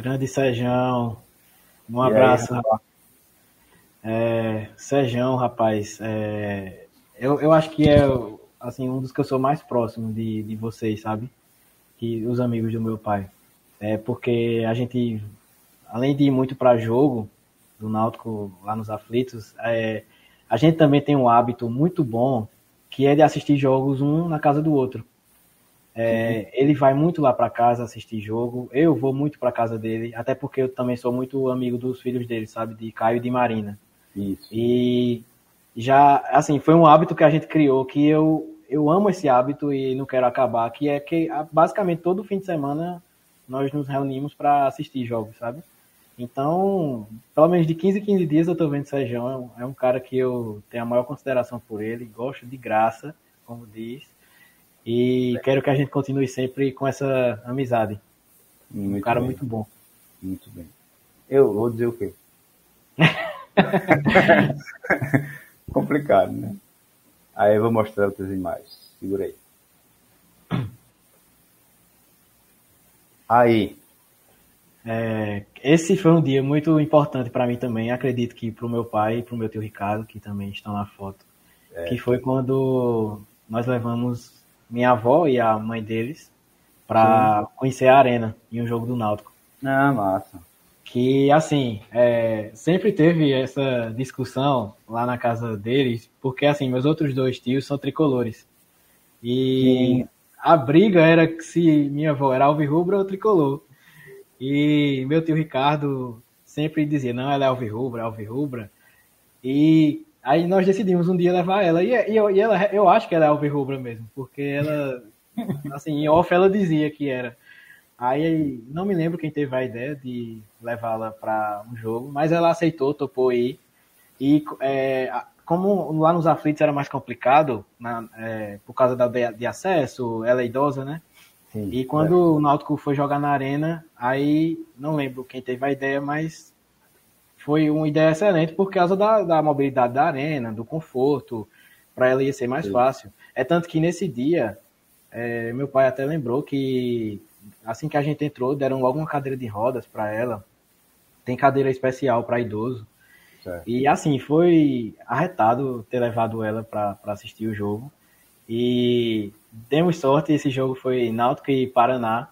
Grande Sejão. Um abraço. Aí, é, Sejão, rapaz. É, eu, eu acho que é assim, um dos que eu sou mais próximo de, de vocês, sabe? Que os amigos do meu pai. É porque a gente, além de ir muito para jogo do Náutico lá nos aflitos, é, a gente também tem um hábito muito bom que é de assistir jogos um na casa do outro. É, ele vai muito lá para casa assistir jogo, eu vou muito para casa dele, até porque eu também sou muito amigo dos filhos dele, sabe, de Caio e de Marina. Isso. E já, assim, foi um hábito que a gente criou que eu, eu amo esse hábito e não quero acabar, que é que basicamente todo fim de semana nós nos reunimos para assistir jogos, sabe? Então, pelo menos de 15 em 15 dias eu tô vendo o Sérgio, é um, é um cara que eu tenho a maior consideração por ele, gosto de graça, como diz, e quero que a gente continue sempre com essa amizade. Muito um cara bem. muito bom. Muito bem. Eu vou dizer o quê? Complicado, né? Aí eu vou mostrar outras imagens. Segura aí. Aí. É, esse foi um dia muito importante para mim também. Acredito que para o meu pai e para o meu tio Ricardo, que também estão na foto. É. Que foi quando nós levamos minha avó e a mãe deles para conhecer a arena em um jogo do Náutico. Ah, massa. Que, assim, é, sempre teve essa discussão lá na casa deles, porque, assim, meus outros dois tios são tricolores. E Sim. a briga era que se minha avó era alvirrubra ou tricolor. E meu tio Ricardo sempre dizia, não, ela é alvirrubra, alvirrubra. E Aí nós decidimos um dia levar ela. E, e, e ela, eu acho que ela é alvirrubra mesmo, porque ela, assim, em off ela dizia que era. Aí não me lembro quem teve a ideia de levá-la para um jogo, mas ela aceitou, topou ir. E é, como lá nos aflitos era mais complicado, na, é, por causa da, de acesso, ela é idosa, né? Sim, e quando é. o Náutico foi jogar na arena, aí não lembro quem teve a ideia, mas foi uma ideia excelente por causa da, da mobilidade da arena, do conforto, para ela ia ser mais Sim. fácil. É tanto que nesse dia, é, meu pai até lembrou que assim que a gente entrou, deram logo uma cadeira de rodas para ela. Tem cadeira especial para idoso. Certo. E assim, foi arretado ter levado ela para assistir o jogo. E demos sorte, esse jogo foi Náutico e Paraná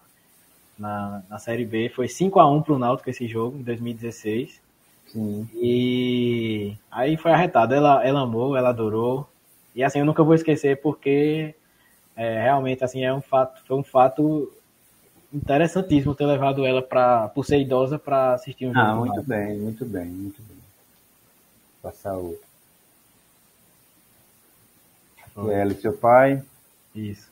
na, na Série B. Foi 5 a 1 para o Náutico esse jogo, em 2016. Sim. E aí foi arretado. Ela, ela amou, ela adorou. E assim, eu nunca vou esquecer porque é, realmente assim é um fato, foi um fato interessantíssimo ter levado ela para por ser idosa para assistir um jogo. Ah, muito bem, muito bem, muito bem. Passar outro. Ela e seu pai. Isso.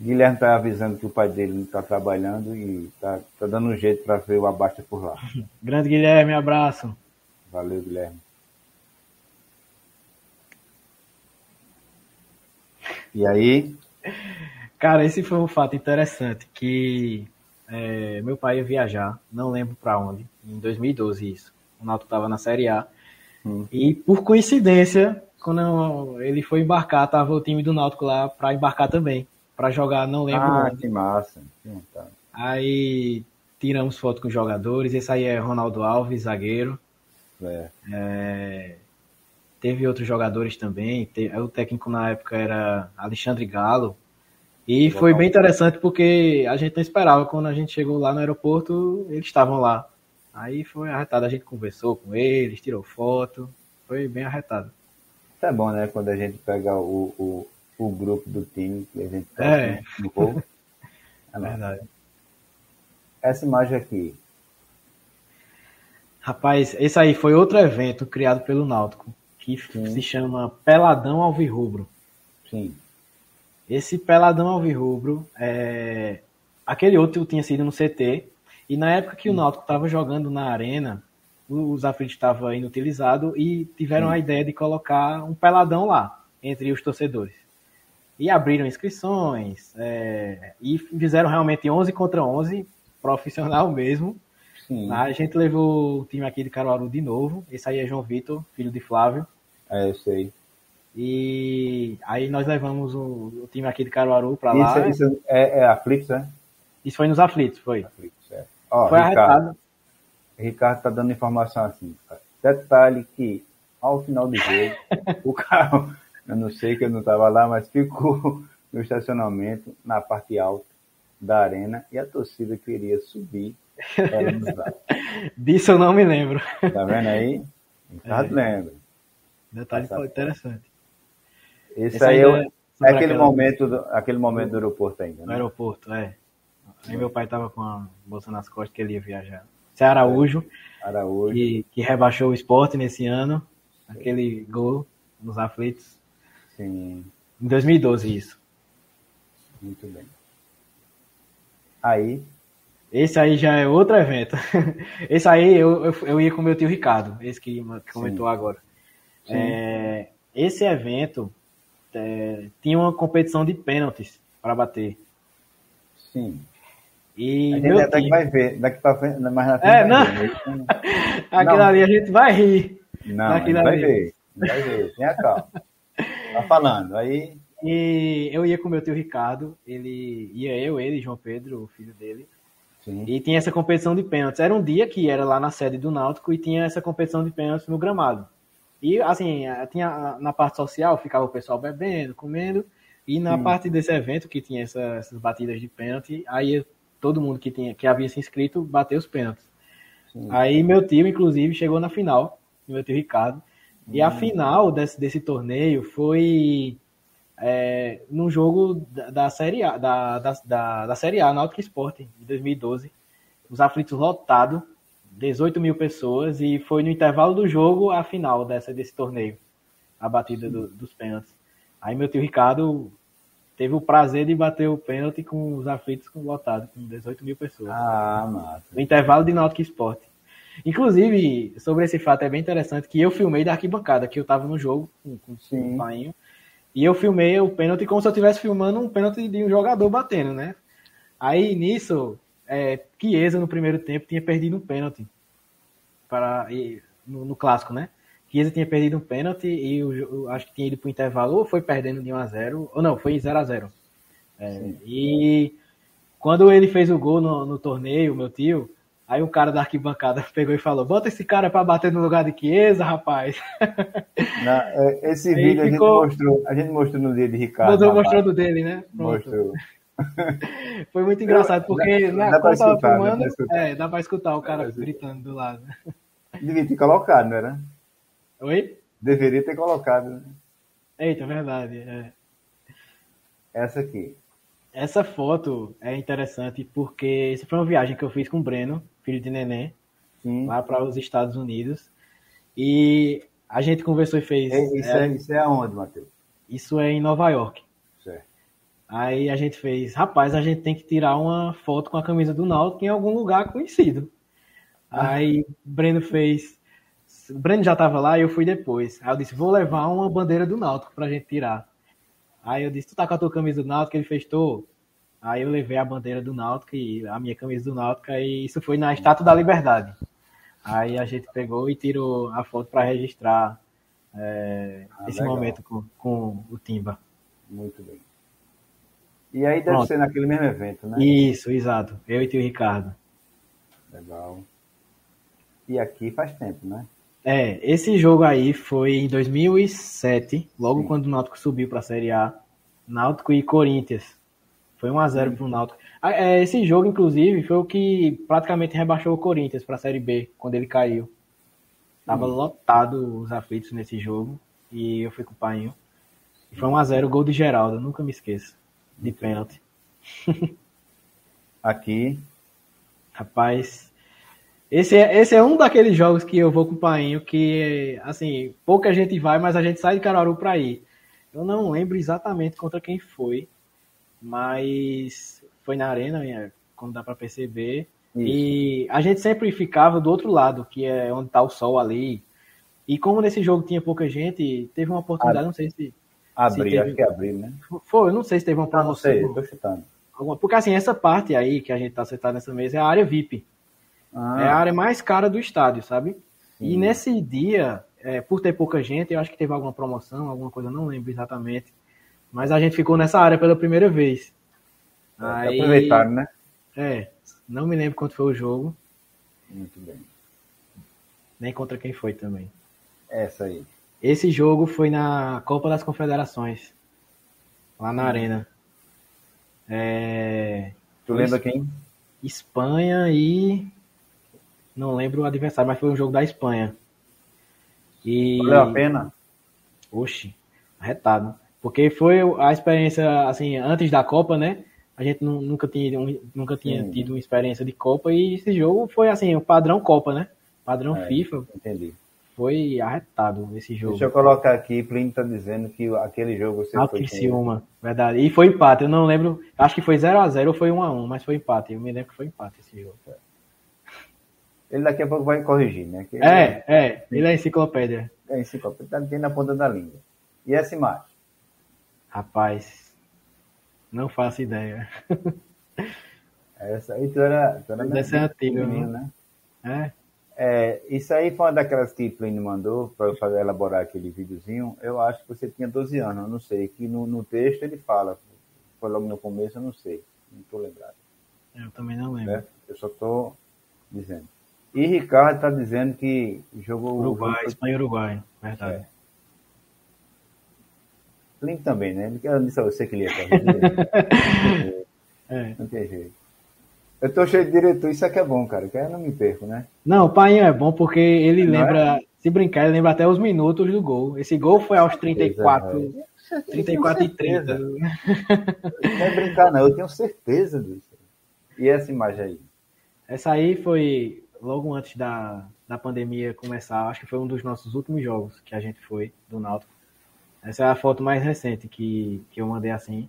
Guilherme está avisando que o pai dele não está trabalhando e está tá dando um jeito para ver o Abasta por lá. Grande Guilherme, abraço. Valeu, Guilherme. E aí? Cara, esse foi um fato interessante, que é, meu pai ia viajar, não lembro para onde, em 2012 isso. O Náutico estava na Série A. Hum. E por coincidência, quando ele foi embarcar, tava o time do Náutico lá para embarcar também para jogar, não lembro. Ah, que massa. Aí tiramos foto com os jogadores. Esse aí é Ronaldo Alves, zagueiro. É. É, teve outros jogadores também. o técnico na época era Alexandre Galo. E foi bem interessante porque a gente não esperava. Quando a gente chegou lá no aeroporto, eles estavam lá. Aí foi arretado. A gente conversou com eles, tirou foto. Foi bem arretado. Isso é bom, né? Quando a gente pega o, o o grupo do time que a gente tá é. no povo. É verdade. Essa imagem aqui. Rapaz, esse aí foi outro evento criado pelo Náutico, que Sim. se chama Peladão Alvirrubro. Sim. Esse Peladão Alvirrubro, é... aquele outro tinha sido no CT, e na época que Sim. o Náutico estava jogando na arena, os aflitos estavam inutilizados e tiveram Sim. a ideia de colocar um peladão lá, entre os torcedores e abriram inscrições é, e fizeram realmente 11 contra 11, profissional mesmo. Sim. A gente levou o time aqui de Caruaru de novo. Esse aí é João Vitor, filho de Flávio. É, eu sei. E aí nós levamos o, time aqui de Caruaru para lá. Isso, isso é, é Aflitos, né? Isso foi nos Aflitos, foi. Aflitos, é. Ó, Foi Ricardo, arretado. Ricardo tá dando informação assim. Detalhe que ao final do jogo, o carro, eu não sei que eu não estava lá, mas ficou no estacionamento, na parte alta da arena, e a torcida queria subir. Disso eu não me lembro. Tá vendo aí? Ricardo é. lembra. Detalhe Essa... interessante. Esse, Esse aí é, é aquele, momento do, aquele momento do aeroporto ainda. Né? No aeroporto, é. Aí meu pai tava com a bolsa nas costas que ele ia viajar. Esse é Araújo, Araújo. Que, que rebaixou o esporte nesse ano. Aquele gol nos aflitos. Sim. Em 2012, isso. Muito bem. Aí. Esse aí já é outro evento. Esse aí eu, eu, eu ia com meu tio Ricardo, esse que comentou Sim. agora. É, esse evento é, tinha uma competição de pênaltis para bater. Sim. E a gente até que vai ver, daqui para frente, mais na frente. É, não. Aquilo ali a gente vai rir. Não, vai ver, vai ver, tenha calma. Tá falando, aí. E eu ia com meu tio Ricardo, ele ia eu, ele, João Pedro, o filho dele. Sim. E tinha essa competição de pênaltis. Era um dia que era lá na sede do Náutico e tinha essa competição de pênaltis no gramado. E assim, tinha na parte social ficava o pessoal bebendo, comendo, e na Sim. parte desse evento que tinha essa, essas batidas de pênalti, aí todo mundo que tinha que havia se inscrito bateu os pênaltis. Sim. Aí meu tio, inclusive, chegou na final, meu tio Ricardo. E a hum. final desse, desse torneio foi é, num jogo da, da Série A, da, da, da, da Série A, Náutico Esporte, de 2012. Os aflitos lotados, 18 mil pessoas, e foi no intervalo do jogo a final dessa, desse torneio, a batida do, dos pênaltis. Aí meu tio Ricardo teve o prazer de bater o pênalti com os aflitos com lotado, com 18 mil pessoas. Ah, massa. No intervalo de Náutico Esporte. Inclusive, sobre esse fato é bem interessante que eu filmei da arquibancada, que eu tava no jogo com, com, com o Painho, e eu filmei o pênalti como se eu estivesse filmando um pênalti de um jogador batendo, né? Aí nisso, é, Chiesa no primeiro tempo tinha perdido um pênalti para, no, no clássico, né? Chiesa tinha perdido um pênalti e eu, eu acho que tinha ido para o intervalo, ou foi perdendo de 1 a 0 ou não, foi 0 a 0 é, E quando ele fez o gol no, no, torneio, meu tio, aí o cara da arquibancada pegou e falou: Bota esse cara para bater no lugar de Chiesa, rapaz. Não, é, esse vídeo ficou... a, gente mostrou, a gente mostrou no dia de Ricardo. Mostrou, mostrou do dele, né? Pronto. Mostrou. Foi muito engraçado, porque dá, dá tava filmando, dá é, dá pra escutar o cara gritando do lado. Devia ter colocado, não era? Oi? Deveria ter colocado. Né? Eita, verdade. É. Essa aqui. Essa foto é interessante porque essa foi uma viagem que eu fiz com o Breno, filho de Neném, Sim. lá para os Estados Unidos. E a gente conversou e fez. É, isso, é, é, isso é aonde, Matheus? Isso é em Nova York. Certo. Aí a gente fez, rapaz, a gente tem que tirar uma foto com a camisa do Náutico em algum lugar conhecido. Ah. Aí Breno fez, o Breno já estava lá e eu fui depois. Aí eu disse, vou levar uma bandeira do Náutico pra gente tirar. Aí eu disse, tu tá com a tua camisa do Náutico? Ele fez, tô. Aí eu levei a bandeira do Náutico e a minha camisa do Náutico e isso foi na Estátua da Liberdade. Aí a gente pegou e tirou a foto para registrar é, ah, esse legal. momento com, com o Timba. Muito bem. E aí deve Pronto. ser naquele mesmo evento, né? Isso, exato. Eu e o Ricardo. Legal. E aqui faz tempo, né? É, esse jogo aí foi em 2007, logo Sim. quando o Náutico subiu para a Série A. Náutico e Corinthians. Foi 1x0 pro Náutico. Ah, é, esse jogo, inclusive, foi o que praticamente rebaixou o Corinthians para a Série B, quando ele caiu. Tava Sim. lotado os aflitos nesse jogo. E eu fui com o Painho. E foi 1x0, gol de Geraldo, nunca me esqueço. De pênalti. Aqui. Rapaz, esse é, esse é um daqueles jogos que eu vou com o Painho que, assim, pouca gente vai, mas a gente sai de Caruaru para ir. Eu não lembro exatamente contra quem foi, mas foi na arena, como dá para perceber. Isso. E a gente sempre ficava do outro lado, que é onde tá o sol ali. E como nesse jogo tinha pouca gente, teve uma oportunidade, não sei se. Abrir, acho que abrir, né? Foi, eu não sei se teve uma promoção. Não, sei, tô chutando. Porque assim, essa parte aí que a gente tá sentado nessa mesa é a área VIP. Ah. É a área mais cara do estádio, sabe? E nesse dia, é, por ter pouca gente, eu acho que teve alguma promoção, alguma coisa, não lembro exatamente. Mas a gente ficou nessa área pela primeira vez. É, Aí... Aproveitaram, né? É, não me lembro quanto foi o jogo. Muito bem. Nem contra quem foi também. Essa aí. Esse jogo foi na Copa das Confederações. Lá na Arena. É... Tu lembra quem? Espanha e. Não lembro o adversário, mas foi um jogo da Espanha. E... Valeu a pena? Oxi, arretado. Porque foi a experiência, assim, antes da Copa, né? A gente nunca tinha, nunca tinha Sim. tido uma experiência de Copa e esse jogo foi, assim, o padrão Copa, né? Padrão é, FIFA. Entendi. Foi arretado esse jogo. Deixa eu colocar aqui, Plínio tá dizendo que aquele jogo você Alto foi... Ciúma, verdade. E foi empate, eu não lembro, acho que foi 0x0 ou foi 1x1, mas foi empate. Eu me lembro que foi empate esse jogo. Ele daqui a pouco vai corrigir, né? Que é, é, é, ele é enciclopédia. É enciclopédia, tá tem na ponta da língua. E essa imagem? Rapaz, não faço ideia. Essa aí tu era. Tu era Deve ser antiga, né? É. é. Isso aí foi uma daquelas que Plínio mandou para eu fazer elaborar aquele videozinho. Eu acho que você tinha 12 anos, eu não sei. Que no, no texto ele fala. Foi logo no começo, eu não sei. Não estou lembrado. Eu também não lembro. É? Eu só estou dizendo. E Ricardo está dizendo que jogou. Uruguai, Espanha e Uruguai, verdade. É. Link também, né? Ele disse a você que ele ia correr. é. Não tem jeito. Eu tô cheio de diretor, isso aqui é bom, cara, que eu não me perco, né? Não, o Painho é bom porque ele não lembra, é? se brincar, ele lembra até os minutos do gol. Esse gol foi aos 34, é. 34 e 30. Não é brincar, não, eu tenho certeza disso. E essa imagem aí? Essa aí foi logo antes da, da pandemia começar, acho que foi um dos nossos últimos jogos que a gente foi, do Náutico. Essa é a foto mais recente que, que eu mandei assim.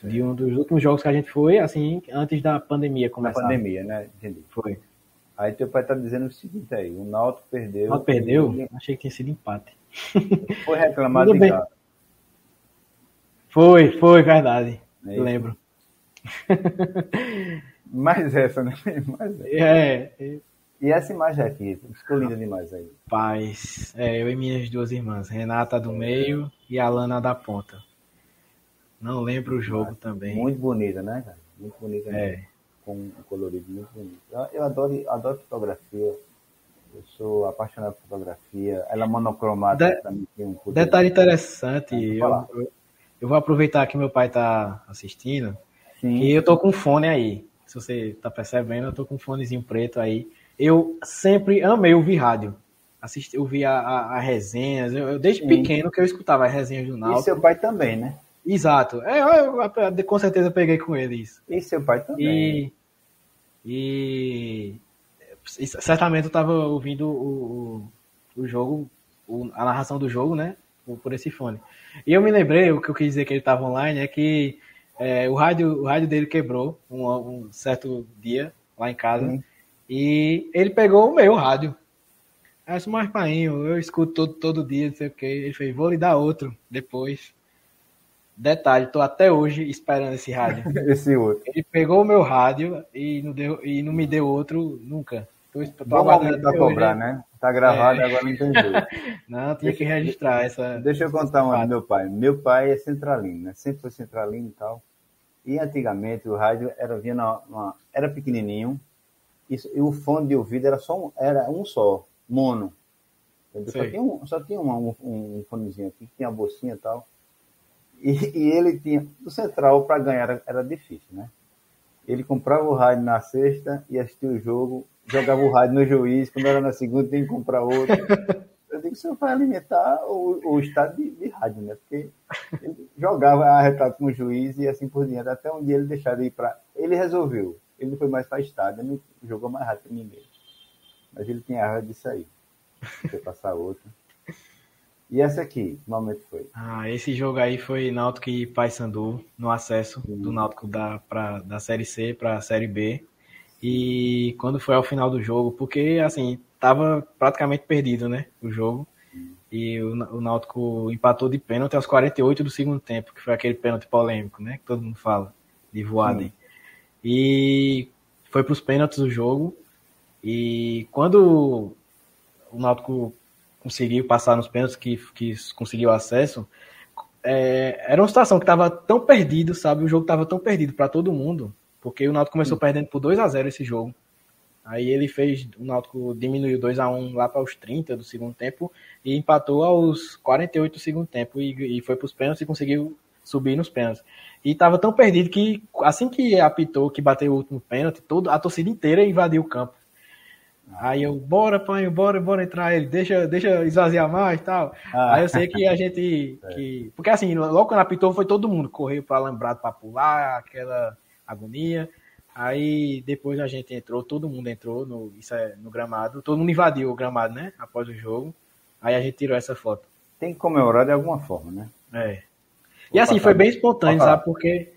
Sim. De um dos últimos jogos que a gente foi, assim, antes da pandemia começar. Da pandemia, né? Entendi. Foi. Aí teu pai tá dizendo o seguinte aí, o Náutico perdeu. O Náutico perdeu? Ele... Achei que tinha sido empate. Foi reclamado de gato. Foi, foi, verdade. É lembro. Mais essa, né? Mais essa. É, e essa imagem aqui, ficou linda demais aí. Paz. É, eu e minhas duas irmãs, Renata do meio e Alana da ponta. Não lembro o jogo também. Muito bonita, né, cara? Muito bonita. É. Mesmo. Com um colorido muito bonito. Eu adoro, adoro fotografia. Eu sou apaixonado por fotografia. Ela é monocromática. De... Um detalhe interessante. Eu, eu, eu, vou aproveitar que meu pai está assistindo. Sim. E eu tô com fone aí. Se você tá percebendo, eu tô com um fonezinho preto aí eu sempre amei ouvir rádio. Assisti, eu via a, a, a resenhas, eu, eu desde Sim. pequeno que eu escutava as resenhas do Náutico. E seu pai também, né? Exato. É, eu, eu, com certeza peguei com ele isso. E seu pai também. E, e certamente eu estava ouvindo o, o, o jogo, o, a narração do jogo, né? Por, por, esse fone. E eu me lembrei, o que eu quis dizer que ele estava online é que é, o, rádio, o rádio dele quebrou um, um certo dia lá em casa. Sim. E ele pegou o meu rádio. Aí eu disse, mas painho, eu escuto todo, todo dia, não sei o que. Ele fez, vou lhe dar outro depois. Detalhe, tô até hoje esperando esse rádio. esse outro. Ele pegou o meu rádio e não, deu, e não me deu outro nunca. Tô, tô Bom pra cobrar, né? Tá gravado, é. agora não tem jeito. não, tinha que registrar essa. Deixa eu contar uma do meu pai. Meu pai é centralino, né? Sempre foi centralino e tal. E antigamente o rádio era vinha numa, era pequenininho, isso, e o fone de ouvido era só um, era um só, mono. Só tinha, um, só tinha uma, um, um fonezinho aqui, que tinha a bolsinha e tal. E, e ele tinha. O central para ganhar era, era, difícil, né? Ele comprava o rádio na sexta e assistia o jogo, jogava o rádio no juiz, quando era na segunda tem que comprar outro. Eu digo, você vai alimentar o, o estado de, de, rádio, né? Porque ele jogava a retrato com o juiz e assim por diante, até um dia ele deixar de ir para. Ele resolveu ele foi mais para estádio, ele jogou mais rápido que ninguém. Mas ele tinha raiva disso aí. Foi passar outra. E essa aqui, que momento foi? Ah, esse jogo aí foi Náutico e Paysandu no acesso do Náutico da, pra, da Série C para a Série B. E quando foi ao final do jogo, porque assim, tava praticamente perdido, né, o jogo. E o, o Náutico empatou de pênalti aos 48 do segundo tempo, que foi aquele pênalti polêmico, né, que todo mundo fala, de Voaden. E foi para os pênaltis o jogo. E quando o Náutico conseguiu passar nos pênaltis, que, que conseguiu acesso, é, era uma situação que estava tão perdido, sabe? O jogo estava tão perdido para todo mundo porque o Náutico começou perdendo por 2 a 0 esse jogo. Aí ele fez, o Náutico diminuiu 2 a 1 lá para os 30 do segundo tempo e empatou aos 48 do segundo tempo e, e foi para os pênaltis e conseguiu subir nos pênaltis. E tava tão perdido que assim que apitou, que bateu o último pênalti, todo, a torcida inteira invadiu o campo. Aí eu, bora, pai, bora, bora entrar ele, deixa, deixa esvaziar mais e tal. Ah. Aí eu sei que a gente. É. Que, porque assim, logo quando apitou foi todo mundo, correu para alambrado para pular, aquela agonia. Aí depois a gente entrou, todo mundo entrou no, isso é, no gramado, todo mundo invadiu o gramado, né? Após o jogo. Aí a gente tirou essa foto. Tem que comemorar de alguma forma, né? É. E assim, foi bem espontâneo, sabe? Porque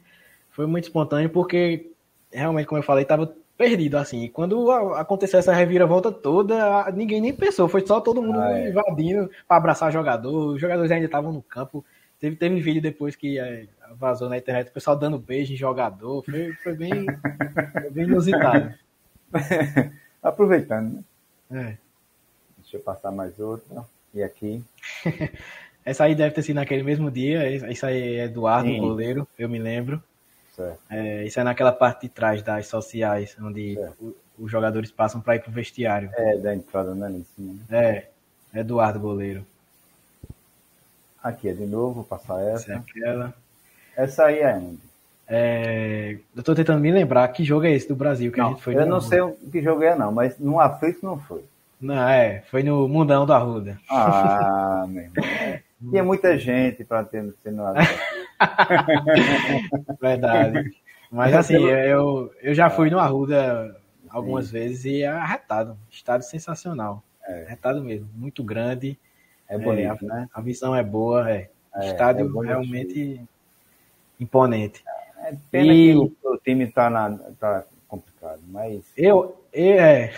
foi muito espontâneo, porque realmente, como eu falei, tava perdido, assim. E quando aconteceu essa reviravolta toda, ninguém nem pensou, foi só todo mundo ah, é. invadindo para abraçar jogador. Os jogadores ainda estavam no campo. Teve, teve vídeo depois que é, vazou na internet, o pessoal dando beijo em jogador. Foi, foi, bem, foi bem inusitado. Aproveitando, né? É. Deixa eu passar mais outra. E aqui. Essa aí deve ter sido naquele mesmo dia. Isso aí é Eduardo, Sim. goleiro, eu me lembro. É, isso é naquela parte de trás das sociais, onde o, os jogadores passam para ir pro vestiário. É, da entrada, né? Em cima, né? É, Eduardo Goleiro. Aqui é de novo, vou passar essa. Essa é aquela. Essa aí é onde? É, eu tô tentando me lembrar que jogo é esse do Brasil que não, a gente foi. Eu não sei que jogo é, não, mas no Aflito não foi. Não, é, foi no Mundão da Ruda. Ah, meu irmão. Tinha muita gente para ter no Verdade. Mas assim, eu, eu já fui no Arruda algumas Sim. vezes e é arretado. Estado sensacional. É. Arretado mesmo. Muito grande. É bonito, é, né? A visão é boa, é. é Estádio é realmente imponente. É pena e... que o, o time tá, na, tá complicado, mas. Eu. eu é.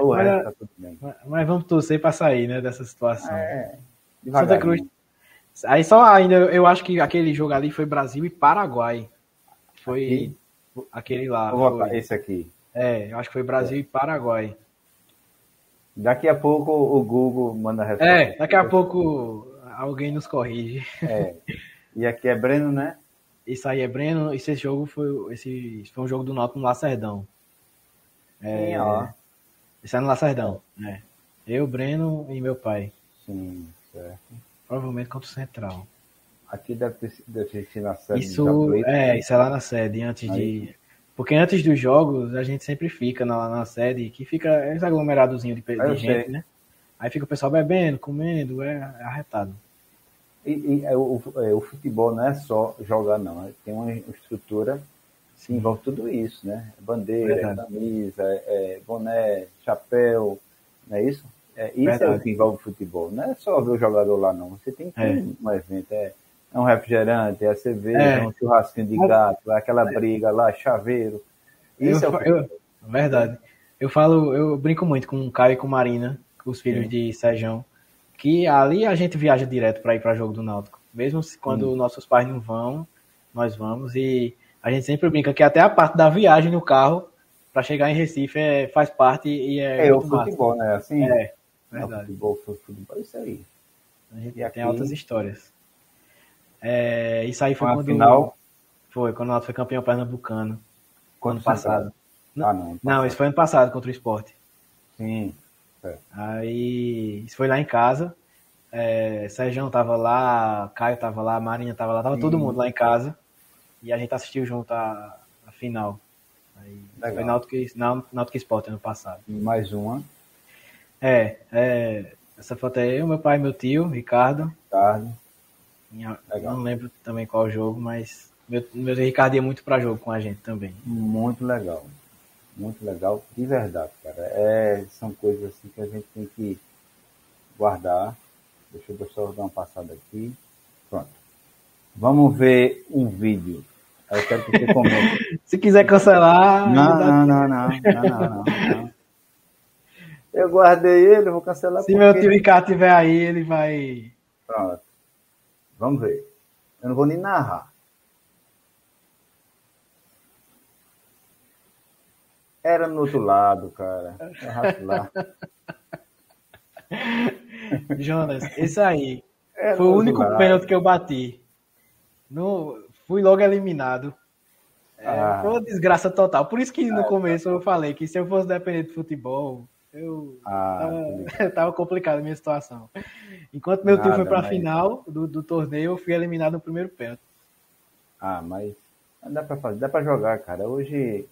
O, resto mas, tá tudo bem. Mas vamos torcer para sair, né, dessa situação. É. Santa Cruz. Aí só ainda, eu acho que aquele jogo ali foi Brasil e Paraguai. Foi aqui? aquele lá. Vou botar esse aqui. É, eu acho que foi Brasil é. e Paraguai. Daqui a pouco o Google manda a resposta. É, daqui a pouco alguém nos corrige. É. E aqui é Breno, né? Isso aí é Breno. Esse jogo foi, esse, foi um jogo do Norte no Lacerdão. É, Sim, ó. Isso é no Lacerdão. É. Eu, Breno e meu pai. Sim. Certo. Provavelmente contra o Central. Aqui deve ter, deve ter na sede. Isso, é, isso é lá na sede, antes Aí. de. Porque antes dos jogos, a gente sempre fica na, na sede, que fica esse aglomeradozinho de, de gente, sei. né? Aí fica o pessoal bebendo, comendo, é, é arretado. E, e é, o, é, o, futebol não é só jogar, não. É, tem uma estrutura que envolve tudo isso, né? Bandeira, camisa, é, boné, chapéu, não é isso? É, isso Verdade. é o que envolve o futebol. Não é só ver o jogador lá, não. Você tem que ter é. um evento. É, é um refrigerante, é cerveja, é. um churrasquinho de gato, é aquela briga lá, chaveiro. Isso eu, é o eu, Verdade. Eu falo, eu brinco muito com o Caio e com Marina, os filhos Sim. de Sejão, que ali a gente viaja direto para ir para jogo do Náutico. Mesmo quando nossos pais não vão, nós vamos. E a gente sempre brinca que até a parte da viagem no carro para chegar em Recife é, faz parte e é. É o futebol, massa. né? Assim, é. Verdade. Futebol, futebol, isso aí. A gente e tem aqui... altas histórias. É, isso aí foi quando. Final... Foi, quando o Náutico foi campeão pernambucano. Quando ano passado. Não, ah, não, não, isso foi ano passado contra o esporte. Sim. É. Aí, isso foi lá em casa. É, Sérgio tava lá, Caio tava lá, Marinha tava lá, tava Sim. todo mundo lá em casa. E a gente assistiu junto a, a final. Aí, foi Náutico, Náutico Esporte ano passado. E mais uma. É, é, essa foto é eu, meu pai, meu tio, Ricardo. Ricardo. Minha, não lembro também qual jogo, mas meu, meu Ricardo ia muito para jogo com a gente também. Muito legal. Muito legal, de verdade, cara. É, são coisas assim que a gente tem que guardar. Deixa eu só dar uma passada aqui. Pronto. Vamos ver um vídeo. Eu quero que você comente. Se quiser cancelar. Não, não, não, não, não, não, não. Eu guardei ele, vou cancelar. Se meu tio Ricardo estiver aí, ele vai. Pronto. Vamos ver. Eu não vou nem narrar. Era no outro lado, cara. lá. Jonas, esse aí Era foi o único lado. pênalti que eu bati. No, fui logo eliminado. É, ah. Foi uma desgraça total. Por isso que no ah, começo eu falei que se eu fosse depender de futebol, eu ah, tava, tava complicado a minha situação. Enquanto meu Nada, tio foi para a mas... final do, do torneio, eu fui eliminado no primeiro pênalti. Ah, mas dá para fazer, dá para jogar, cara. Hoje,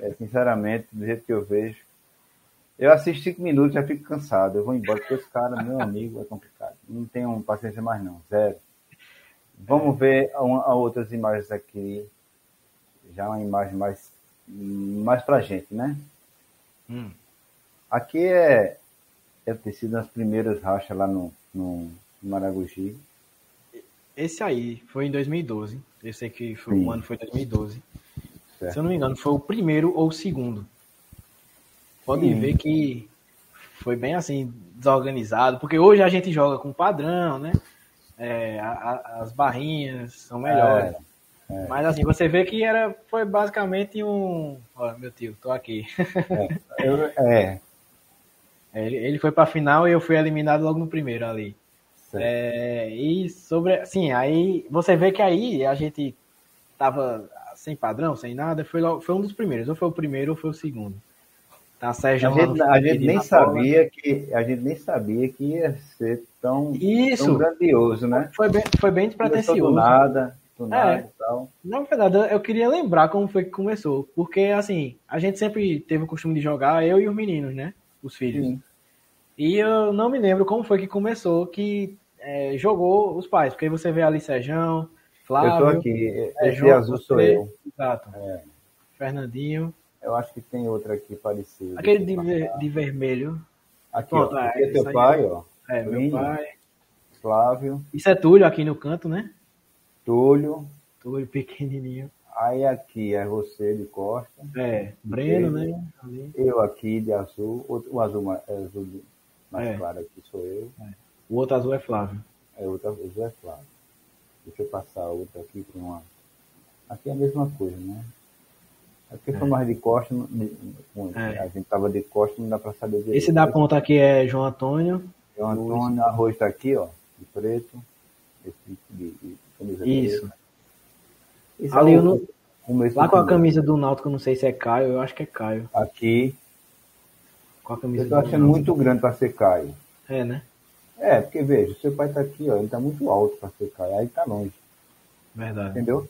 é, sinceramente, do jeito que eu vejo, eu assisto cinco minutos já fico cansado. Eu vou embora porque esse cara, meu amigo, é complicado. Não tenho paciência mais não, zero. Vamos ver a, a outras imagens aqui. Já uma imagem mais, mais pra gente, né? Hum. Aqui é deve ter sido as primeiras rachas lá no, no Maragogi. Esse aí foi em 2012. Eu sei que foi, o ano foi 2012. Certo. Se eu não me engano, foi o primeiro ou o segundo. Pode Sim. ver que foi bem assim, desorganizado, porque hoje a gente joga com padrão, né? É, a, a, as barrinhas são melhores. É. É. Mas assim, você vê que era, foi basicamente um. Ó, meu tio, tô aqui. É, eu, é. É ele, ele foi pra final e eu fui eliminado logo no primeiro ali. É, e sobre. Assim, aí você vê que aí a gente tava sem padrão, sem nada, foi, foi um dos primeiros. Ou foi o primeiro ou foi o segundo. Tá, Sérgio, a gente, a gente nem sabia que a gente nem sabia que ia ser tão, Isso. tão grandioso, né? Foi bem, foi bem despretensioso. Do nada, do nada é. tal. Na verdade, eu queria lembrar como foi que começou, porque assim, a gente sempre teve o costume de jogar, eu e os meninos, né? Os filhos. Sim. E eu não me lembro como foi que começou, que é, jogou os pais, porque você vê ali Sejão, Flávio. Eu tô aqui, é, esse João, azul sou eu. Exato. É. Fernandinho. Eu acho que tem outra aqui parecida. Aquele de, ver, de vermelho. Aqui, Pronto, ó, é, é teu pai, ó. É, meu pai. Flávio. Isso é Túlio aqui no canto, né? Túlio. Túlio pequenininho. Aí aqui é você de costa. É, Breno, né? Ali. Eu aqui de azul. O azul mais, é azul mais é. claro aqui sou eu. É. O outro azul é Flávio. É, o outro azul é Flávio. Deixa eu passar outra aqui para uma. Aqui é a mesma coisa, né? Aqui foi é. mais de costa, é. a gente tava de costa, não dá para saber direito. Esse da ponta aqui é João Antônio. João Antônio, arroz está aqui, ó, de preto. Esse de, de camisa Isso. Esse Ali é o, não... Lá com a camisa do Náutico, eu não sei se é Caio, eu acho que é Caio. Aqui. Com a camisa eu tô achando muito grande para ser Caio. É, né? É, porque veja, seu pai tá aqui, ó, ele tá muito alto para ser Caio, aí tá longe. Verdade. Entendeu?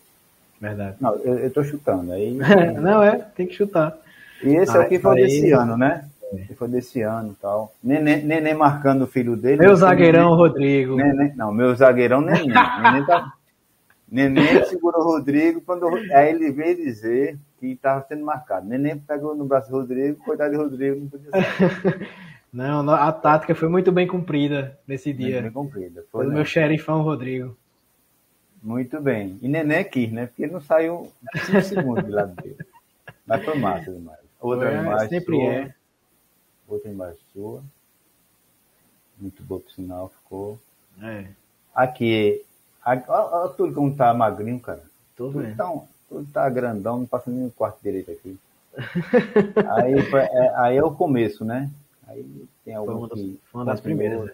Verdade. Não, eu, eu tô chutando. Aí... não, é, tem que chutar. E esse aqui foi aí... desse ano, né? Esse foi desse ano e tal. Neném, neném marcando o filho dele. Meu zagueirão, Rodrigo. Neném, não, meu zagueirão, neném. neném, tá, neném segurou o Rodrigo. Quando, aí ele veio dizer que estava sendo marcado. Neném pegou no braço do Rodrigo, coitado de Rodrigo, não podia ser. Não, a tática foi muito bem cumprida nesse dia. Muito bem cumprida. Foi pelo né? meu xerifão Rodrigo. Muito bem. E Nenê quis, né? Porque ele não saiu 5 segundos de lado dele. Mas foi massa demais. Outra é, imagem sempre sua. É. Outra imagem sua. Muito boa por sinal, ficou. É. Aqui. Olha tudo como tá magrinho, cara. Tudo, tudo, tá, tudo tá grandão, não passa nem no quarto direito aqui. aí, é, aí é o começo, né? Aí tem algum foi uma das, foi uma das primeiras. Né?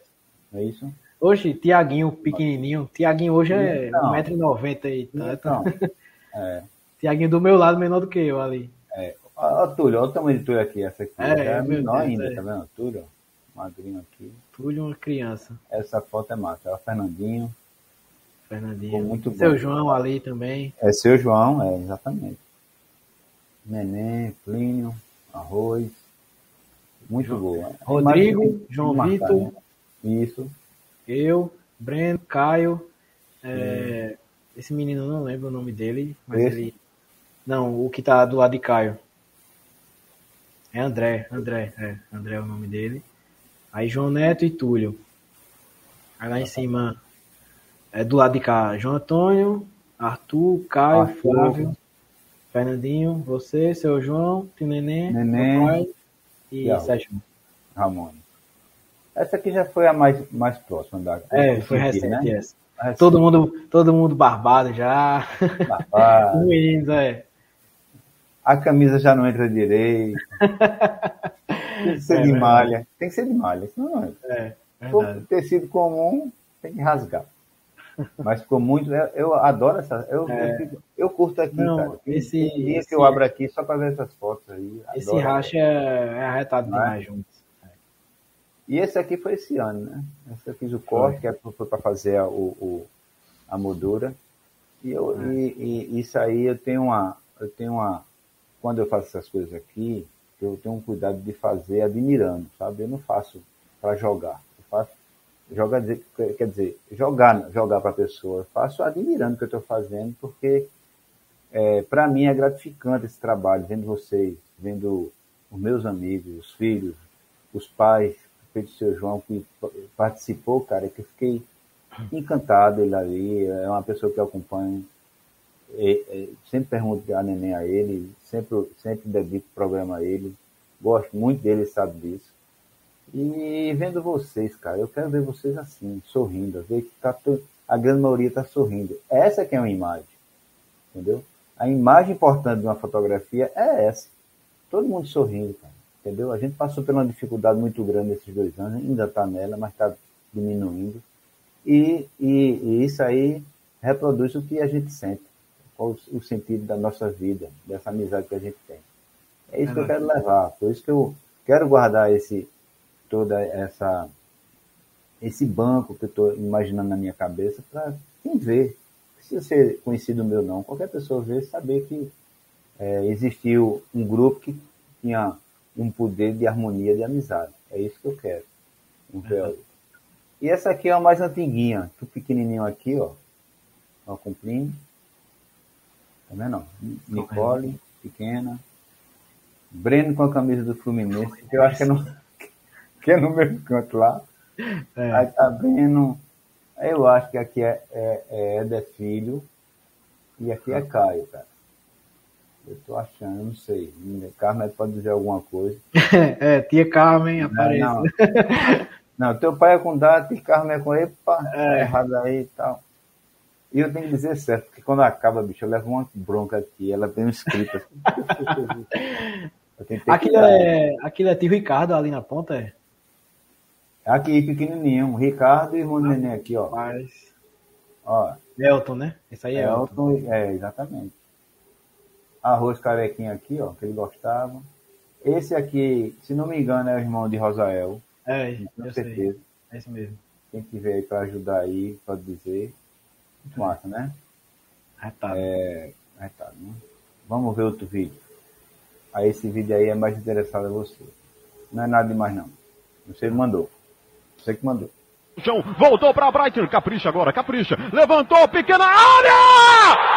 É isso? Hoje, Tiaguinho, pequenininho. Tiaguinho hoje é então, 1,90m e tanto. Então, é. Tiaguinho do meu lado, menor do que eu ali. É. Olha o Túlio, olha o tamanho de Túlio aqui. Essa aqui é, é menor Deus, ainda, é. tá vendo? Túlio, magrinho aqui. Túlio, uma criança. Essa foto é massa. É o Fernandinho. Fernandinho. muito bom. Seu João ali também. É seu João, é, exatamente. Neném, Plínio, arroz. Muito boa. Rodrigo, João Vitor. Né? Isso eu, Breno, Caio, é, esse menino não lembro o nome dele, mas esse? ele. Não, o que tá do lado de Caio. É André, André, é, André é o nome dele. Aí João Neto e Túlio. Aí lá em cima, é do lado de cá, João Antônio, Arthur, Caio, Arthur. Flávio, Fernandinho, você, seu João, tio Neném, Neném pai e Sérgio. Ramon. Essa aqui já foi a mais, mais próxima da. É, foi recente, né? essa. Recente. Todo mundo, todo mundo barbado já. Barbado. Meninos, é. A camisa já não entra direito. tem que ser é, de malha. Tem que ser de malha, senão não entra. É, For tecido comum, tem que rasgar. Mas ficou muito. Eu, eu adoro essa. Eu, é. eu, eu, curto aqui, Não, cara. Esse, Tem dia esse, que eu abro aqui só para ver essas fotos aí. Esse racha é, é arretado demais juntos. E esse aqui foi esse ano, né? Esse eu fiz o corte, que foi para fazer a, o, o, a moldura. E, eu, é. e, e, isso aí eu tenho uma. Eu tenho uma. Quando eu faço essas coisas aqui, eu tenho um cuidado de fazer admirando, sabe? Eu não faço para jogar. Eu faço quer dizer, jogar, jogar para a pessoa. Eu faço admirando o que eu estou fazendo, porque é, para mim é gratificante esse trabalho, vendo vocês, vendo os meus amigos, os filhos, os pais, o seu João, que participou, cara, que eu fiquei encantado ele ali, é uma pessoa que eu acompanho. E, e, sempre pergunto a neném a ele, sempre, sempre dedico o programa a ele. Gosto muito dele, sabe disso. E vendo vocês, cara, eu quero ver vocês assim, sorrindo, ver que tá a grande maioria está sorrindo. Essa que é uma imagem, entendeu? A imagem importante de uma fotografia é essa. Todo mundo sorrindo, cara, entendeu? A gente passou por uma dificuldade muito grande nesses dois anos, ainda está nela, mas está diminuindo. E, e, e, isso aí reproduz o que a gente sente, qual o, o sentido da nossa vida, dessa amizade que a gente tem. É isso é que eu quero levar, por isso que eu quero guardar esse, toda essa esse banco que eu estou imaginando na minha cabeça para quem vê. Não precisa ser conhecido meu não. Qualquer pessoa vê saber que é, existiu um grupo que tinha um poder de harmonia, de amizade. É isso que eu quero. Uhum. E essa aqui é a mais antiguinha, tu pequenininho aqui, ó. Ó, cumprindo. Tá vendo? Nicole, pequena. Breno com a camisa do Fluminense. Eu acho que não que é no mesmo canto lá. É. Aí tá vendo. Eu acho que aqui é, é, é Eder Filho e aqui é Caio, cara. Eu tô achando, não sei. Carmen pode dizer alguma coisa. é, tia Carmen aparece. Não, não. não, teu pai é com data e Carmen é com epa, é. Tá errado aí e tal. E eu tenho que dizer certo, porque quando acaba, bicho, eu levo uma bronca aqui, ela tem um escrito assim. aquilo, é, aquilo é tio Ricardo ali na ponta, é? Aqui, pequenininho. Ricardo e irmão do neném aqui, ó. Mas... Ó. Elton, né? Esse aí é Elton. Elton. É, exatamente. Arroz carequinho aqui, ó, que ele gostava. Esse aqui, se não me engano, é o irmão de Rosael. É, com certeza. Sei. É isso mesmo. Quem tiver aí para ajudar aí, pode dizer. Muito massa, né? Retado. É, retado, né? Vamos ver outro vídeo. Aí esse vídeo aí é mais interessado a você. Não é nada demais não. Você mandou. Você que mandou. Voltou para Brighton. Capricha agora, capricha. Levantou, pequena área!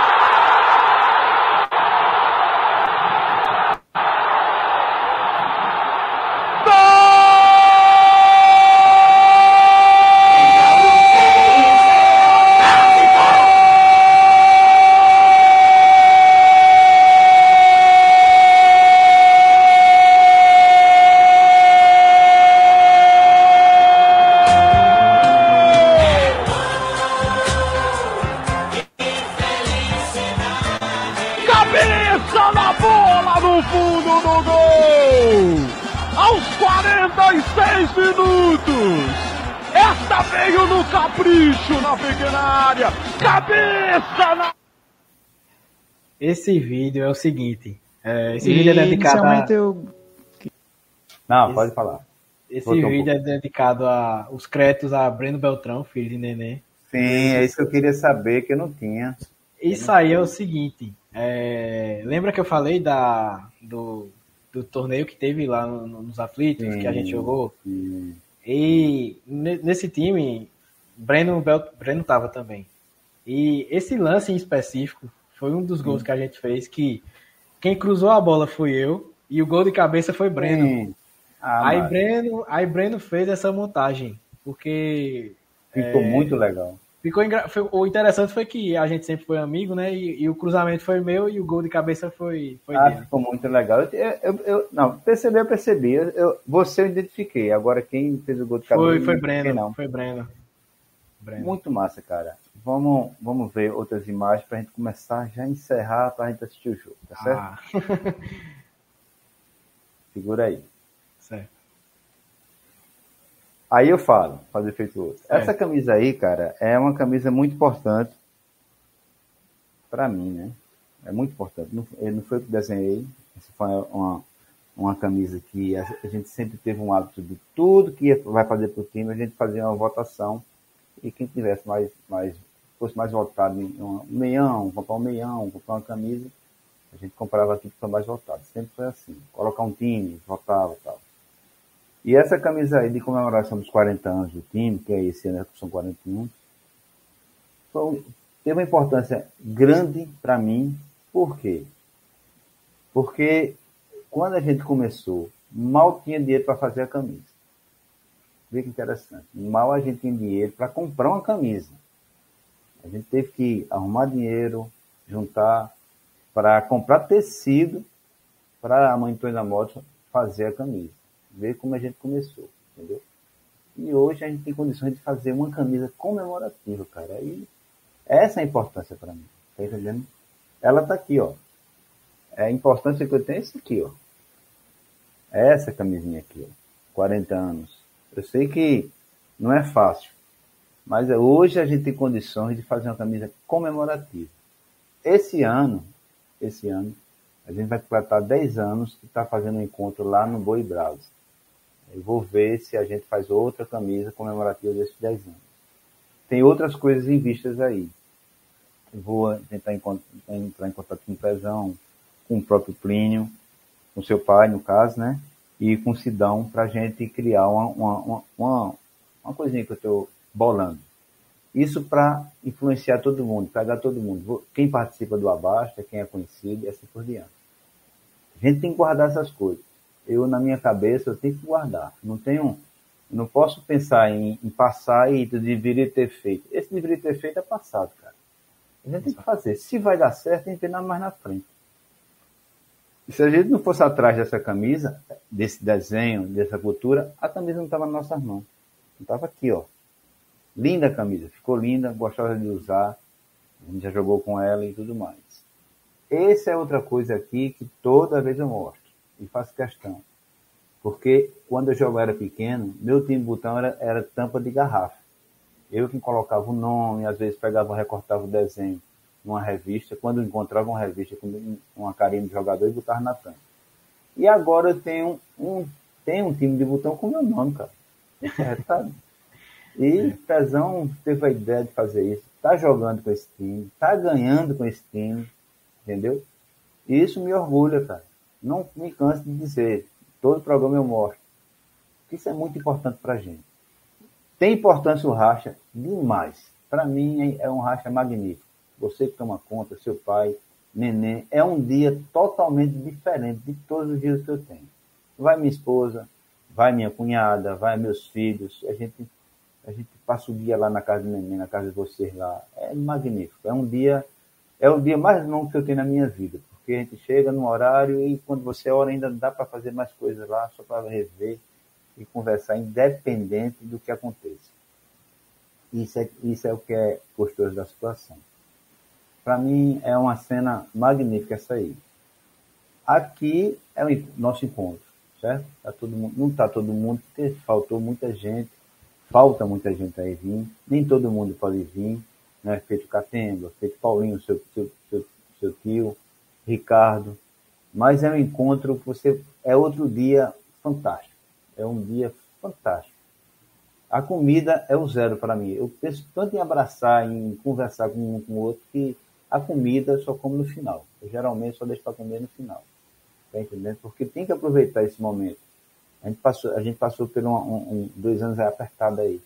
Esse vídeo é o seguinte. É, esse e vídeo é dedicado a... Eu... Não, esse, pode falar. Esse Vou vídeo um é dedicado a os créditos a Breno Beltrão, filho de Nenê. Sim, é isso que eu queria saber, que eu não tinha. Isso aí é o seguinte. É, lembra que eu falei da, do, do torneio que teve lá no, nos aflitos, sim, que a gente jogou? Sim. E nesse time, Breno, Bel, Breno tava também. E esse lance em específico foi um dos gols que a gente fez que quem cruzou a bola fui eu e o gol de cabeça foi Breno. Ah, aí, Breno aí Breno fez essa montagem, porque... Ficou é, muito legal. Ficou foi, o interessante foi que a gente sempre foi amigo, né? E, e, o cruzamento foi meu e o gol de cabeça foi, foi ah, dele. ficou muito legal. Eu, eu, eu, não, percebi, eu percebi. Eu, você eu identifiquei. Agora quem fez o gol de cabeça? Foi, foi Breno. Não. Foi Breno. Breno. Muito massa, cara vamos, vamos ver outras imagens para a gente começar já a encerrar para a gente assistir o jogo, tá certo? Ah. Segura aí. Certo. Aí eu falo, fazer feito outro. É. Essa camisa aí, cara, é uma camisa muito importante para mim, né? É muito importante. Não, não foi eu que desenhei, essa foi uma, uma camisa que a, a gente sempre teve um hábito de tudo que vai fazer para o time, a gente fazia uma votação e quem tivesse mais, mais fosse mais votado em um meião, comprar um meião, comprar uma camisa, a gente comprava aquilo que foi mais votado. Sempre foi assim. Colocar um time, votava e tal. E essa camisa aí de comemoração dos 40 anos do time, que é esse ano, são 41, foi, teve uma importância grande para mim. Por quê? Porque quando a gente começou, mal tinha dinheiro para fazer a camisa. Vê que interessante. Mal a gente tinha dinheiro para comprar uma camisa. A gente teve que arrumar dinheiro, juntar para comprar tecido para a mãe Antônia Moto fazer a camisa. Ver como a gente começou, entendeu? E hoje a gente tem condições de fazer uma camisa comemorativa, cara. E essa é a importância para mim. Tá entendendo? Ela tá aqui, ó. É a importância que eu tenho é isso aqui, ó. Essa camisinha aqui, ó. 40 anos. Eu sei que não é fácil, mas hoje a gente tem condições de fazer uma camisa comemorativa. Esse ano, esse ano, a gente vai completar 10 anos que está fazendo um encontro lá no Boi Browse. Eu vou ver se a gente faz outra camisa comemorativa desses 10 anos. Tem outras coisas em vistas aí. Eu vou tentar entrar em contato com o Pezão, com o próprio Plínio, com seu pai, no caso, né? E com o Sidão, para a gente criar uma, uma, uma, uma coisinha que eu estou bolando. Isso para influenciar todo mundo, pegar todo mundo. Quem participa do Abasta, quem é conhecido e assim por diante. A gente tem que guardar essas coisas. Eu, na minha cabeça, eu tenho que guardar. Não tenho, não posso pensar em, em passar e deveria ter feito. Esse deveria ter feito é passado, cara. A gente tem que fazer. Se vai dar certo, tem que nada mais na frente. E se a gente não fosse atrás dessa camisa, desse desenho, dessa cultura, a camisa não estava nas nossas mãos. Não estava aqui, ó. Linda a camisa, ficou linda, gostosa de usar. A gente já jogou com ela e tudo mais. Essa é outra coisa aqui que toda vez eu mostro e faço questão. Porque quando eu jogava era pequeno, meu time botão era, era tampa de garrafa. Eu que colocava o nome, às vezes pegava, recortava o desenho numa revista, quando encontrava uma revista com uma carinha de jogador e botava na tampa. E agora eu tenho um, tenho um time de botão com meu nome, cara. É, tá, e Pezão teve a ideia de fazer isso, tá jogando com esse time, tá ganhando com esse time, entendeu? E isso me orgulha, cara. Não me canso de dizer, todo programa eu mostro. Isso é muito importante pra gente. Tem importância o racha demais. Para mim é um racha magnífico. Você que toma conta, seu pai, neném, é um dia totalmente diferente de todos os dias que eu tenho. Vai minha esposa, vai minha cunhada, vai meus filhos, a gente a gente passa o dia lá na casa do neném, na casa de vocês lá. É magnífico. É um dia, é o dia mais longo que eu tenho na minha vida, porque a gente chega no horário e quando você ora ainda dá para fazer mais coisas lá, só para rever e conversar, independente do que aconteça. Isso é, isso é o que é gostoso da situação. Para mim é uma cena magnífica essa aí. Aqui é o nosso encontro, certo? Tá todo mundo, não está todo mundo, porque faltou muita gente falta muita gente aí vir, nem todo mundo pode vir, né? Feito Catemba, feito Paulinho, seu, seu, seu, seu tio, Ricardo, mas é um encontro que você, é outro dia fantástico, é um dia fantástico. A comida é o zero para mim. Eu penso tanto em abraçar, em conversar com um com o outro, que a comida eu só como no final. Eu geralmente só deixo para comer no final. Tá entendendo? Porque tem que aproveitar esse momento. A gente passou, a gente passou por um, um, dois anos apertado aí.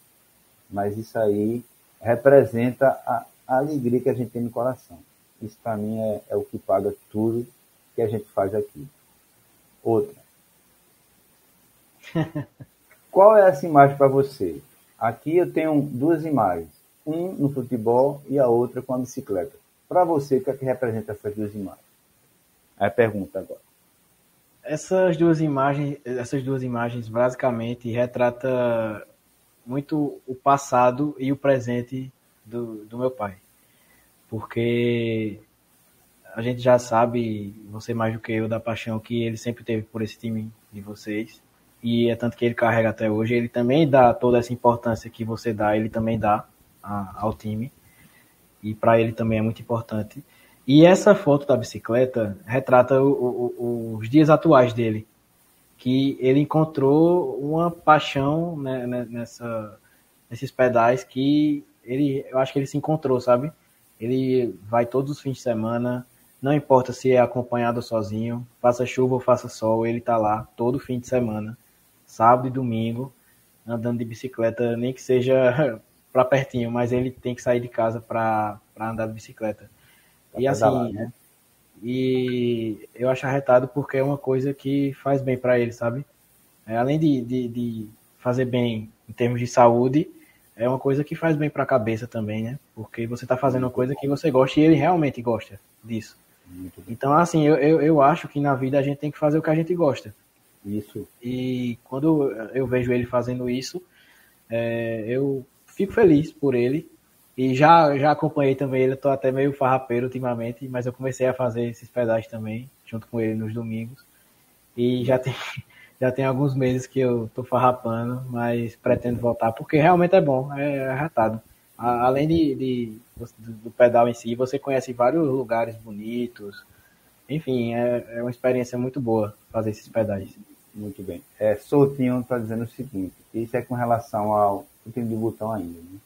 Mas isso aí representa a, a, alegria que a gente tem no coração. Isso para mim é, é o que paga tudo que a gente faz aqui. Outra. Qual é essa imagem para você? Aqui eu tenho duas imagens. Um no futebol e a outra com a bicicleta. Para você, o que é que representa essas duas imagens? Aí a pergunta agora essas duas imagens, essas duas imagens basicamente retrata muito o passado e o presente do, do meu pai. Porque a gente já sabe, você mais do que eu, da paixão que ele sempre teve por esse time de vocês. e é tanto que ele carrega até hoje. Ele também dá toda essa importância que você dá, ele também dá a, ao time, e para ele também é muito importante. E essa foto da bicicleta retrata o, o, os dias atuais dele, que ele encontrou uma paixão né, né, nessa, nesses pedais que ele, eu acho que ele se encontrou, sabe? Ele vai todos os fins de semana, não importa se é acompanhado sozinho, faça chuva ou faça sol, ele tá lá todo fim de semana, sábado e domingo, andando de bicicleta, nem que seja para pertinho, mas ele tem que sair de casa para andar de bicicleta. Pra e assim, né? e eu acho arretado porque é uma coisa que faz bem para ele, sabe? É, além de, de, de fazer bem em termos de saúde, é uma coisa que faz bem para a cabeça também, né? Porque você está fazendo uma coisa que você gosta e ele realmente gosta disso. Então, assim, eu, eu, eu, acho que na vida a gente tem que fazer o que a gente gosta. Isso. E quando eu vejo ele fazendo isso, é, eu fico feliz por ele. E já, já acompanhei também ele, estou até meio farrapeiro ultimamente, mas eu comecei a fazer esses pedais também, junto com ele nos domingos. E já tem, já tem alguns meses que eu tô farrapando, mas pretendo voltar, porque realmente é bom, é arretado. Além de, de do pedal em si, você conhece vários lugares bonitos. Enfim, é, é uma experiência muito boa fazer esses pedais. Muito bem. É, Soutinho está dizendo o seguinte, isso é com relação ao time de botão ainda. Né?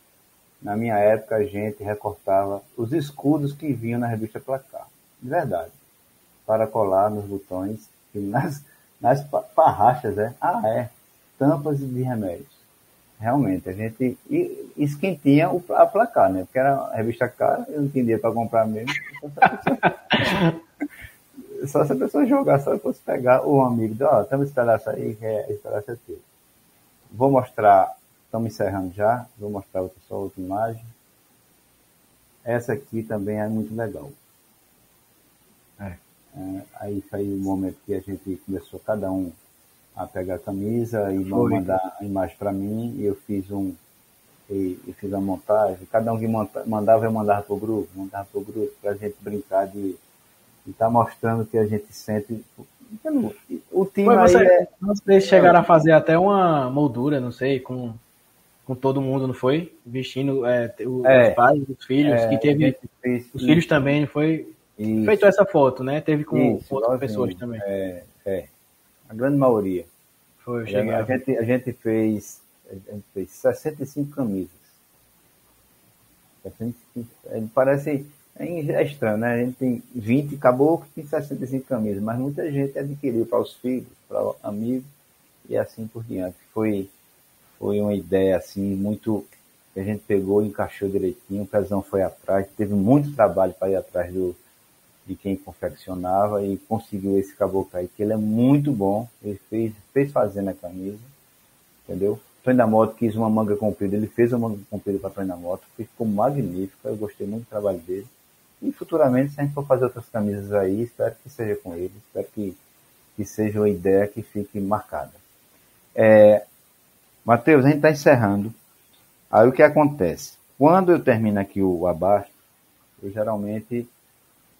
Na minha época, a gente recortava os escudos que vinham na revista Placar. De verdade. Para colar nos botões e nas, nas parrachas, é? Ah, é. Tampas de remédios. Realmente, a gente. E quem tinha o, a placar, né? Porque era a revista cara, eu não entendia para comprar mesmo. Só se a pessoa jogar, só eu fosse pegar o amigo, ó, oh, estamos esse pedaço aí, que é esse pedaço é teu. Vou mostrar, estamos encerrando já, vou mostrar outra, só outra imagem. Essa aqui também é muito legal. É, aí foi o momento que a gente começou cada um a pegar a camisa e foi. mandar a imagem para mim e eu fiz um e, e, fiz a montagem. Cada um que monta, mandava eu mandava pro grupo, mandava pro grupo para a gente brincar de estar tá mostrando que a gente sente. O time você, aí é, vocês chegaram a fazer até uma moldura, não sei, com com todo mundo, não foi? Vestindo é, os é, pais, os filhos, é, que teve. Os filhos também, foi? Isso. Feito essa foto, né? Teve com outras pessoas também. É, é. A grande maioria. Foi, a, gente, a gente fez. A gente fez 65 camisas. 65, é, parece. É estranho, né? A gente tem 20 caboclos e tem 65 camisas, mas muita gente adquiriu para os filhos, para amigos e assim por diante. Foi, foi uma ideia assim muito que a gente pegou encaixou direitinho, o Pezão foi atrás, teve muito trabalho para ir atrás do, de quem confeccionava e conseguiu esse caboclo aí, que ele é muito bom. Ele fez, fez fazendo a camisa, entendeu? Tony da Moto quis uma manga comprida, ele fez uma manga comprida para Tony da Moto, ficou magnífico, eu gostei muito do trabalho dele. E futuramente, se a gente for fazer outras camisas aí, espero que seja com ele, espero que, que seja uma ideia que fique marcada. É, Matheus, a gente está encerrando. Aí o que acontece? Quando eu termino aqui o abaixo, eu geralmente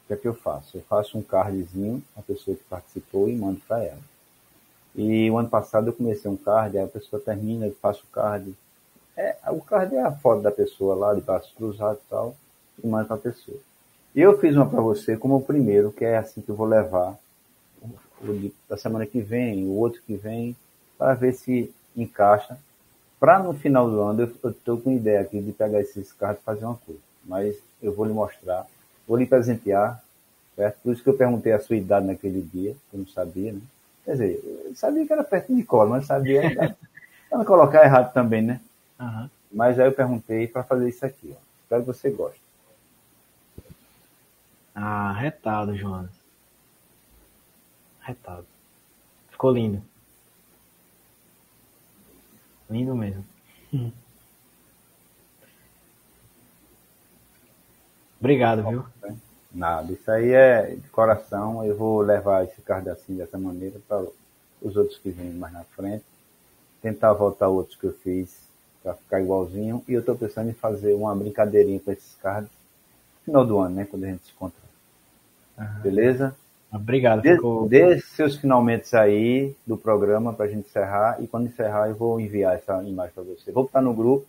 o que é que eu faço? Eu faço um cardzinho, a pessoa que participou e mando para ela. E o ano passado eu comecei um card, aí a pessoa termina, eu faço o card. É, o card é a foto da pessoa lá, de braços cruzados e tal, e mando para a pessoa. Eu fiz uma para você como o primeiro, que é assim que eu vou levar o da semana que vem, o outro que vem, para ver se encaixa. Para no final do ano, eu estou com ideia aqui de pegar esses cards e fazer uma coisa. Mas eu vou lhe mostrar vou lhe presentear, certo? Por isso que eu perguntei a sua idade naquele dia, eu não sabia, né? Quer dizer, eu sabia que era perto de cola, mas sabia para não colocar errado também, né? Uhum. Mas aí eu perguntei para fazer isso aqui, ó. Espero que você goste. Ah, retado, Jonas. Retado. Ficou lindo. Lindo mesmo. Hum. Obrigado, viu? Nada, isso aí é de coração. Eu vou levar esse card assim dessa maneira para os outros que vêm mais na frente. Tentar voltar outros que eu fiz para ficar igualzinho. E eu estou pensando em fazer uma brincadeirinha com esses cards no final do ano, né? Quando a gente se encontrar. Uhum. Beleza? Obrigado. Dê, ficou... dê seus finalmente aí do programa para a gente encerrar. E quando encerrar, eu vou enviar essa imagem para você. Vou botar no grupo.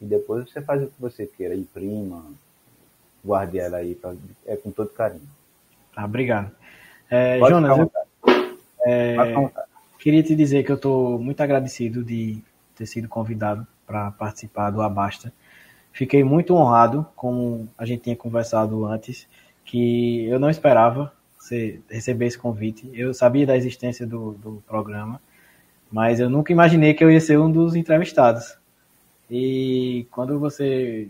E depois você faz o que você queira. Imprima. Guarde ela aí. Pra, é com todo carinho. Ah, obrigado. É, Jonas, eu, é, queria te dizer que eu estou muito agradecido de ter sido convidado para participar do Abasta. Fiquei muito honrado, como a gente tinha conversado antes, que eu não esperava ser, receber esse convite. Eu sabia da existência do, do programa, mas eu nunca imaginei que eu ia ser um dos entrevistados. E quando você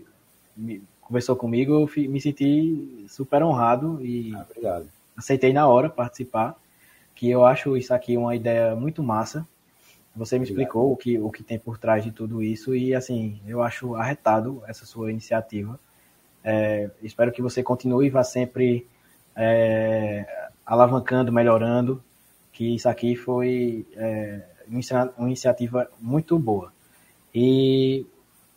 me, conversou comigo, eu me senti super honrado e ah, aceitei na hora participar. Que eu acho isso aqui uma ideia muito massa você me explicou o que, o que tem por trás de tudo isso e, assim, eu acho arretado essa sua iniciativa. É, espero que você continue e vá sempre é, alavancando, melhorando, que isso aqui foi é, uma iniciativa muito boa. E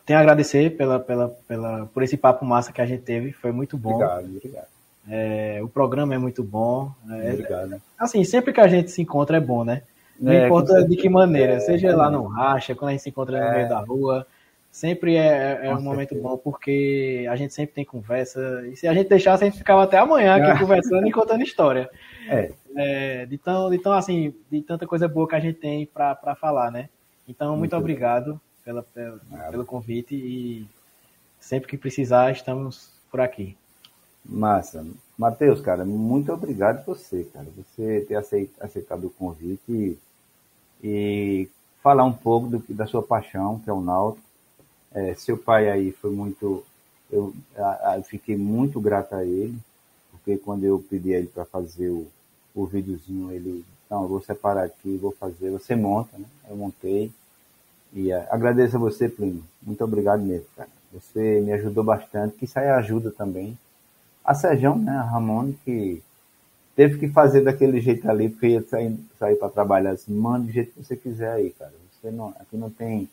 tenho a agradecer pela, pela, pela, por esse papo massa que a gente teve, foi muito bom. Obrigado, obrigado. É, o programa é muito bom. É, obrigado. Assim, sempre que a gente se encontra é bom, né? Não é, importa de que maneira, seja lá no racha, quando a gente se encontra no meio é. da rua, sempre é, é um momento bom, porque a gente sempre tem conversa, e se a gente deixasse, a gente ficava até amanhã aqui conversando e contando história. É. é. de, tão, de tão, assim, de tanta coisa boa que a gente tem para falar, né? Então, muito, muito obrigado pela, pela pelo convite e sempre que precisar, estamos por aqui. Massa. Matheus, cara, muito obrigado você, cara. Você ter aceitado o convite e, e falar um pouco do, da sua paixão, que é o Náutico. É, seu pai aí foi muito. Eu, fiquei muito grato a ele, porque quando eu pedi a ele para fazer o, o videozinho, ele. Não, vou separar aqui, vou fazer. Você monta, né? Eu montei. E a, agradeço a você, Plínio. Muito obrigado mesmo, cara. Você me ajudou bastante, que isso aí ajuda também a Sejão, né, a Ramon, que teve que fazer daquele jeito ali, porque ia sair, sair para trabalhar assim, manda do jeito que você quiser aí, cara. Você não, aqui não tem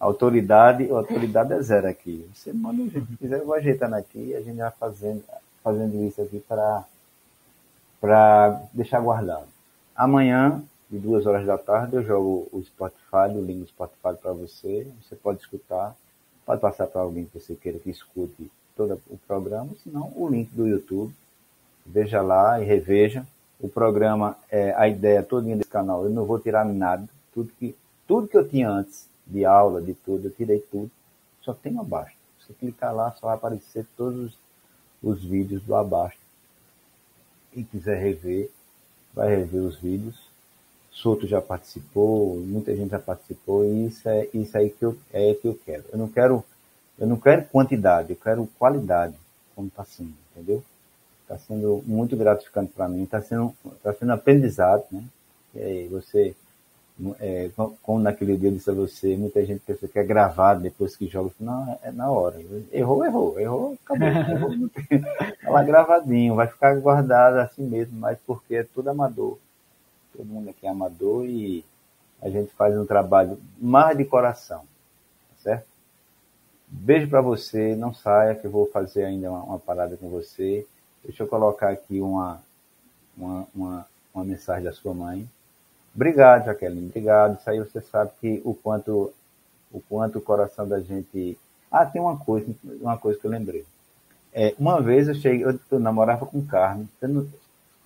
autoridade, autoridade é zero aqui. Você manda do jeito que quiser, eu vou ajeitando aqui e a gente vai fazendo, fazendo isso aqui para deixar guardado. Amanhã, de duas horas da tarde, eu jogo o Spotify, o link do Spotify para você. Você pode escutar, pode passar para alguém que você queira que escute todo o programa, senão o link do YouTube. Veja lá e reveja. O programa, é, a ideia toda desse canal, eu não vou tirar nada. Tudo que, tudo que eu tinha antes, de aula, de tudo, eu tirei tudo. Só tem abaixo. Se clicar lá, só vai aparecer todos os, os vídeos do abaixo. Quem quiser rever, vai rever os vídeos. Soto já participou, muita gente já participou, e isso é isso aí que eu, é que eu quero. Eu não quero eu não quero quantidade, eu quero qualidade, como está sendo, entendeu? Está sendo muito gratificante para mim, está sendo, tá sendo aprendizado, né? E aí você, é, como naquele dia eu disse a você, muita gente pensa que é gravado depois que joga. Não, é na hora. Errou, errou, errou, acabou. errou, Ela gravadinho, vai ficar guardado assim mesmo, mas porque é tudo amador. Todo mundo aqui é amador e a gente faz um trabalho mais de coração, tá certo? Beijo para você, não saia que eu vou fazer ainda uma, uma, parada com você. Deixa eu colocar aqui uma, uma, uma, uma mensagem da sua mãe. Obrigado, Jaqueline, obrigado. Isso aí você sabe que o quanto o quanto o coração da gente. Ah, tem uma coisa, uma coisa que eu lembrei. É, uma vez eu cheguei, eu, eu namorava com Carmen.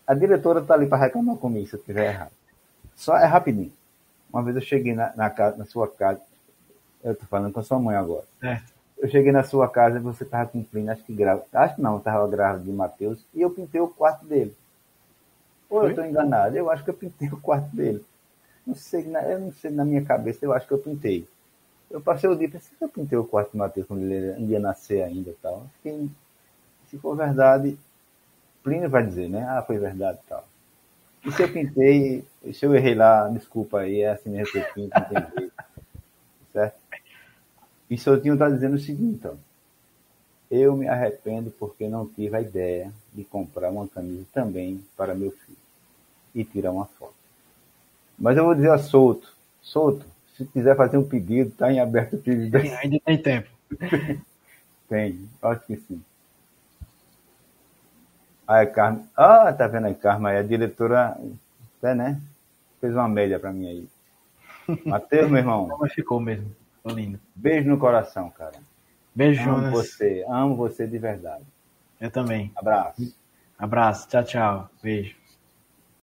A diretora tá ali para reclamar comigo se eu estiver errado. Só é rapidinho. Uma vez eu cheguei na, na, casa, na sua casa. Eu tô falando com a sua mãe agora. Certo eu cheguei na sua casa e você estava cumprindo, acho que grávida, acho que não, estava grávida de Matheus, e eu pintei o quarto dele. Ou eu estou enganado, eu acho que eu pintei o quarto dele. Não sei, eu não sei na minha cabeça, eu acho que eu pintei. Eu passei o dia, pensei que eu pintei o quarto do Matheus quando ele ia nascer ainda e tal. Fiquei, se for verdade, Plínio vai dizer, né? Ah, foi verdade e tal. E se eu pintei, se eu errei lá, desculpa aí, é assim me repetindo, entendi. Certo? E Sotinho está dizendo o seguinte, ó, eu me arrependo porque não tive a ideia de comprar uma camisa também para meu filho e tirar uma foto. Mas eu vou dizer a Souto, Souto, se quiser fazer um pedido, está em aberto o pedido. Ainda tem tempo. tem, acho que sim. Aí a ah, tá vendo aí, Carma, a diretora, até, né, fez uma média para mim aí. Matheus, meu irmão. Como ficou mesmo, lindo. Beijo no coração, cara. Beijo, Jonas. Amo você. Amo você de verdade. Eu também. Abraço. Abraço. Tchau, tchau. Beijo.